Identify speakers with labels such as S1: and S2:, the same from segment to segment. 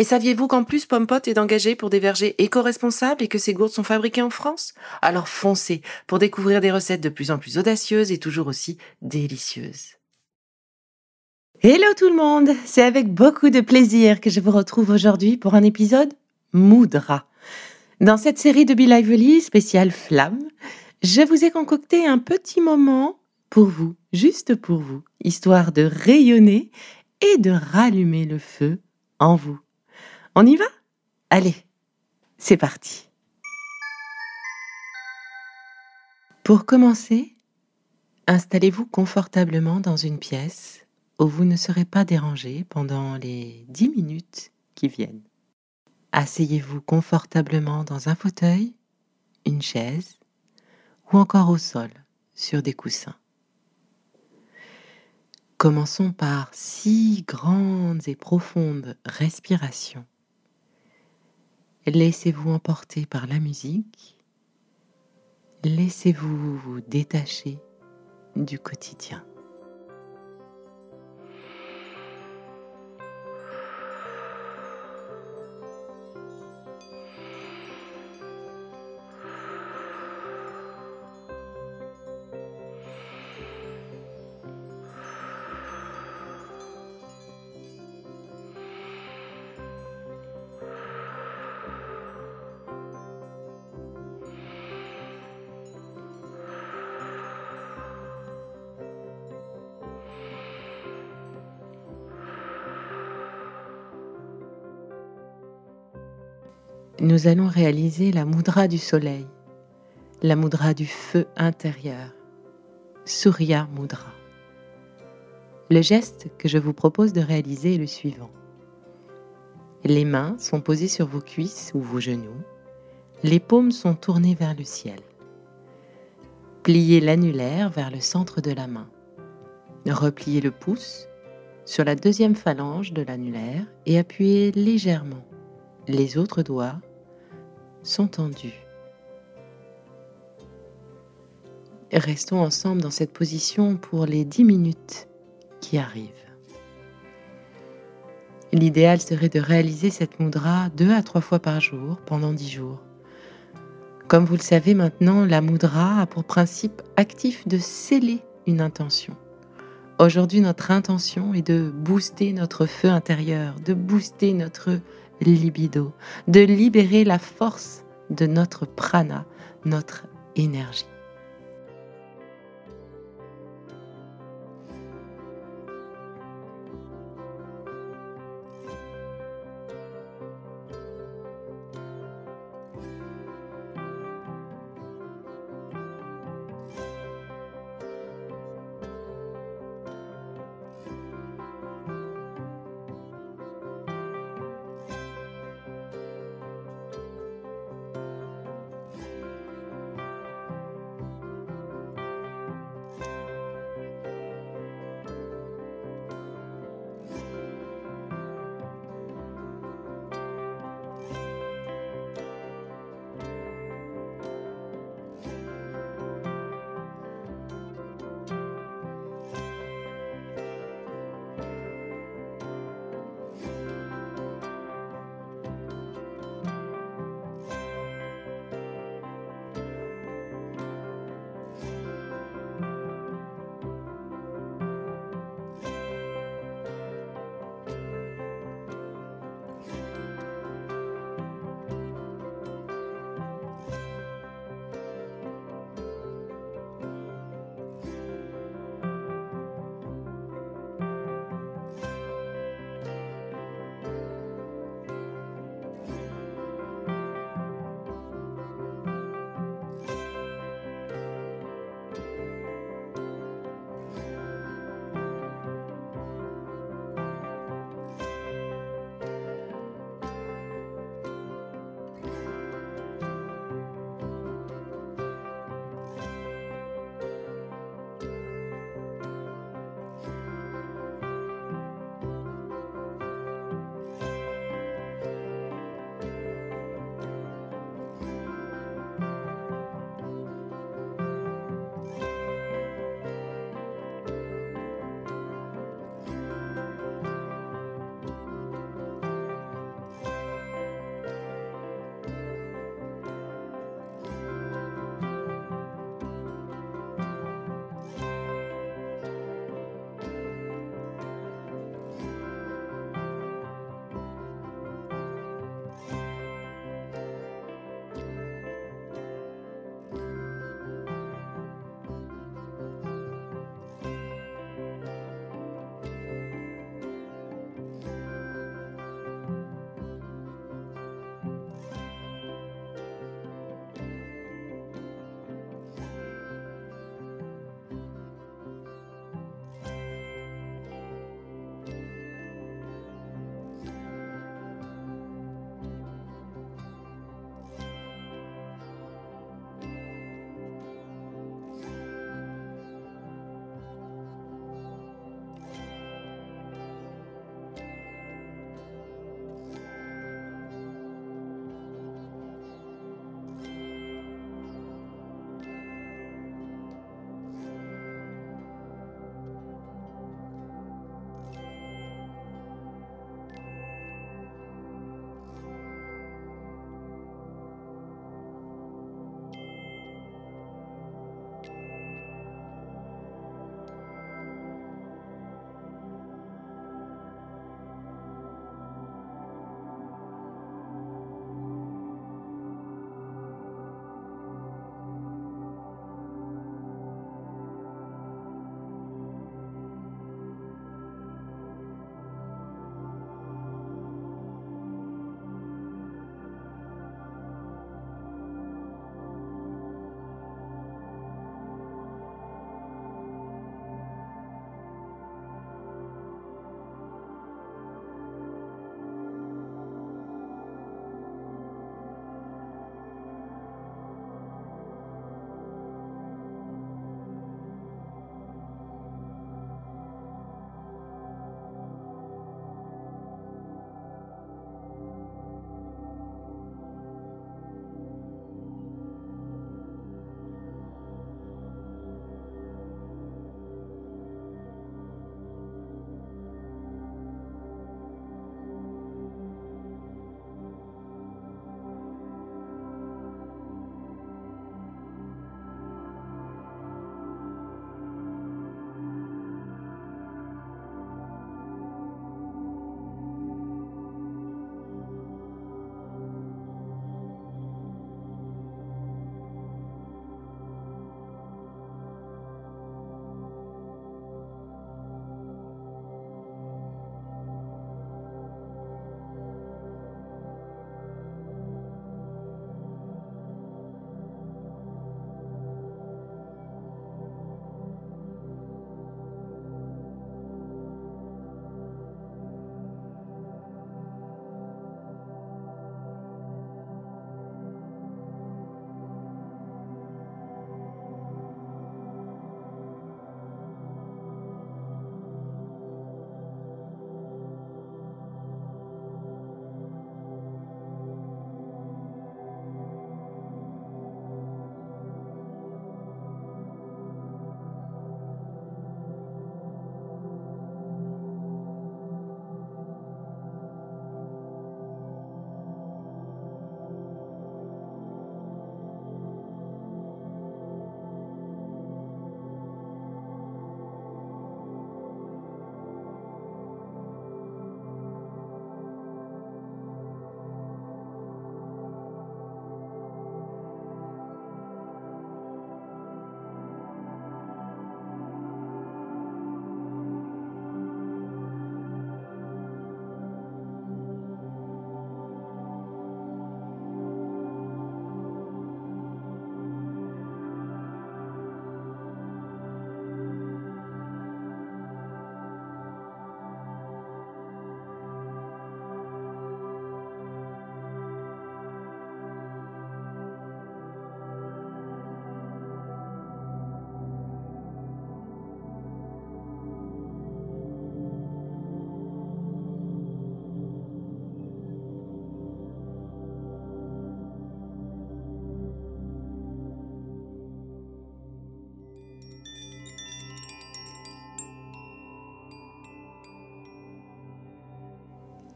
S1: Et saviez-vous qu'en plus Pompot est engagé pour des vergers éco-responsables et que ces gourdes sont fabriquées en France? Alors foncez pour découvrir des recettes de plus en plus audacieuses et toujours aussi délicieuses. Hello tout le monde, c'est avec beaucoup de plaisir que je vous retrouve aujourd'hui pour un épisode Moudra. Dans cette série de Be Lively spéciale Flamme, je vous ai concocté un petit moment pour vous, juste pour vous, histoire de rayonner et de rallumer le feu en vous. On y va? Allez, c'est parti. Pour commencer, installez-vous confortablement dans une pièce où vous ne serez pas dérangé pendant les 10 minutes qui viennent. Asseyez-vous confortablement dans un fauteuil, une chaise ou encore au sol sur des coussins. Commençons par six grandes et profondes respirations Laissez-vous emporter par la musique. Laissez-vous vous détacher du quotidien. Nous allons réaliser la moudra du soleil, la moudra du feu intérieur, Surya Mudra. Le geste que je vous propose de réaliser est le suivant. Les mains sont posées sur vos cuisses ou vos genoux, les paumes sont tournées vers le ciel. Pliez l'annulaire vers le centre de la main. Repliez le pouce sur la deuxième phalange de l'annulaire et appuyez légèrement les autres doigts sont tendus. Restons ensemble dans cette position pour les 10 minutes qui arrivent. L'idéal serait de réaliser cette moudra deux à trois fois par jour pendant 10 jours. Comme vous le savez maintenant, la moudra a pour principe actif de sceller une intention. Aujourd'hui, notre intention est de booster notre feu intérieur, de booster notre libido, de libérer la force de notre prana, notre énergie.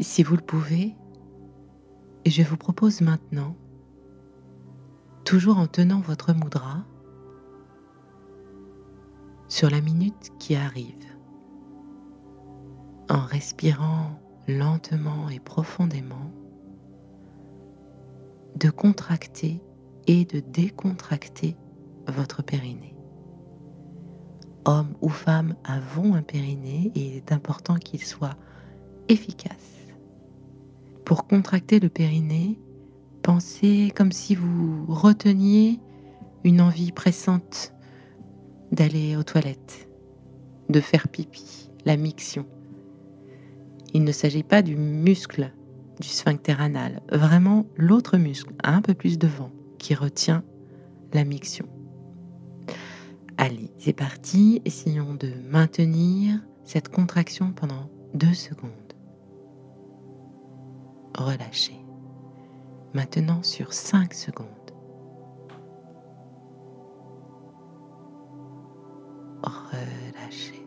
S1: Si vous le pouvez, je vous propose maintenant, toujours en tenant votre moudra, sur la minute qui arrive, en respirant lentement et profondément, de contracter et de décontracter votre périnée. Homme ou femme avons un périnée et il est important qu'il soit efficace. Pour contracter le périnée, pensez comme si vous reteniez une envie pressante d'aller aux toilettes, de faire pipi, la miction. Il ne s'agit pas du muscle du sphincter anal, vraiment l'autre muscle, un peu plus devant, qui retient la miction. Allez, c'est parti, essayons de maintenir cette contraction pendant deux secondes. Relâchez. Maintenant sur cinq secondes. Relâchez.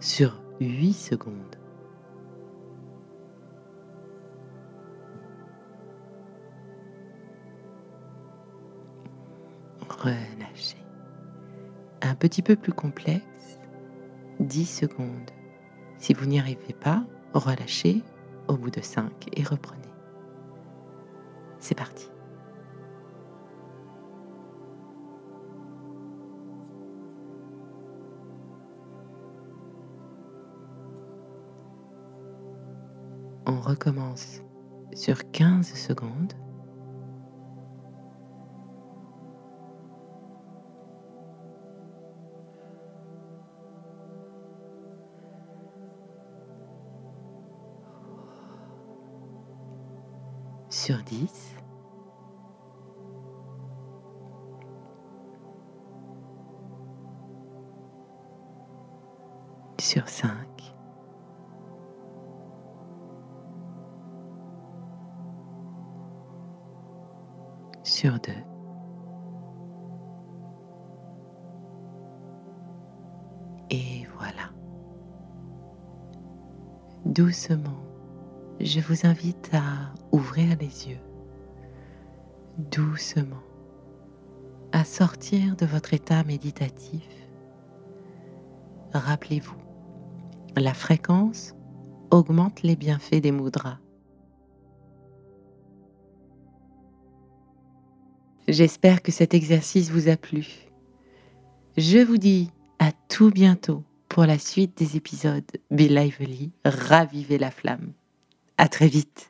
S1: Sur 8 secondes. relâchez. Un petit peu plus complexe, 10 secondes. Si vous n'y arrivez pas, relâchez au bout de 5 et reprenez. C'est parti. On recommence sur 15 secondes. Sur 10. Sur 5. Sur 2. Et voilà. Doucement je vous invite à ouvrir les yeux doucement, à sortir de votre état méditatif. Rappelez-vous, la fréquence augmente les bienfaits des mudras. J'espère que cet exercice vous a plu. Je vous dis à tout bientôt pour la suite des épisodes Be Lively, ravivez la flamme. À très vite.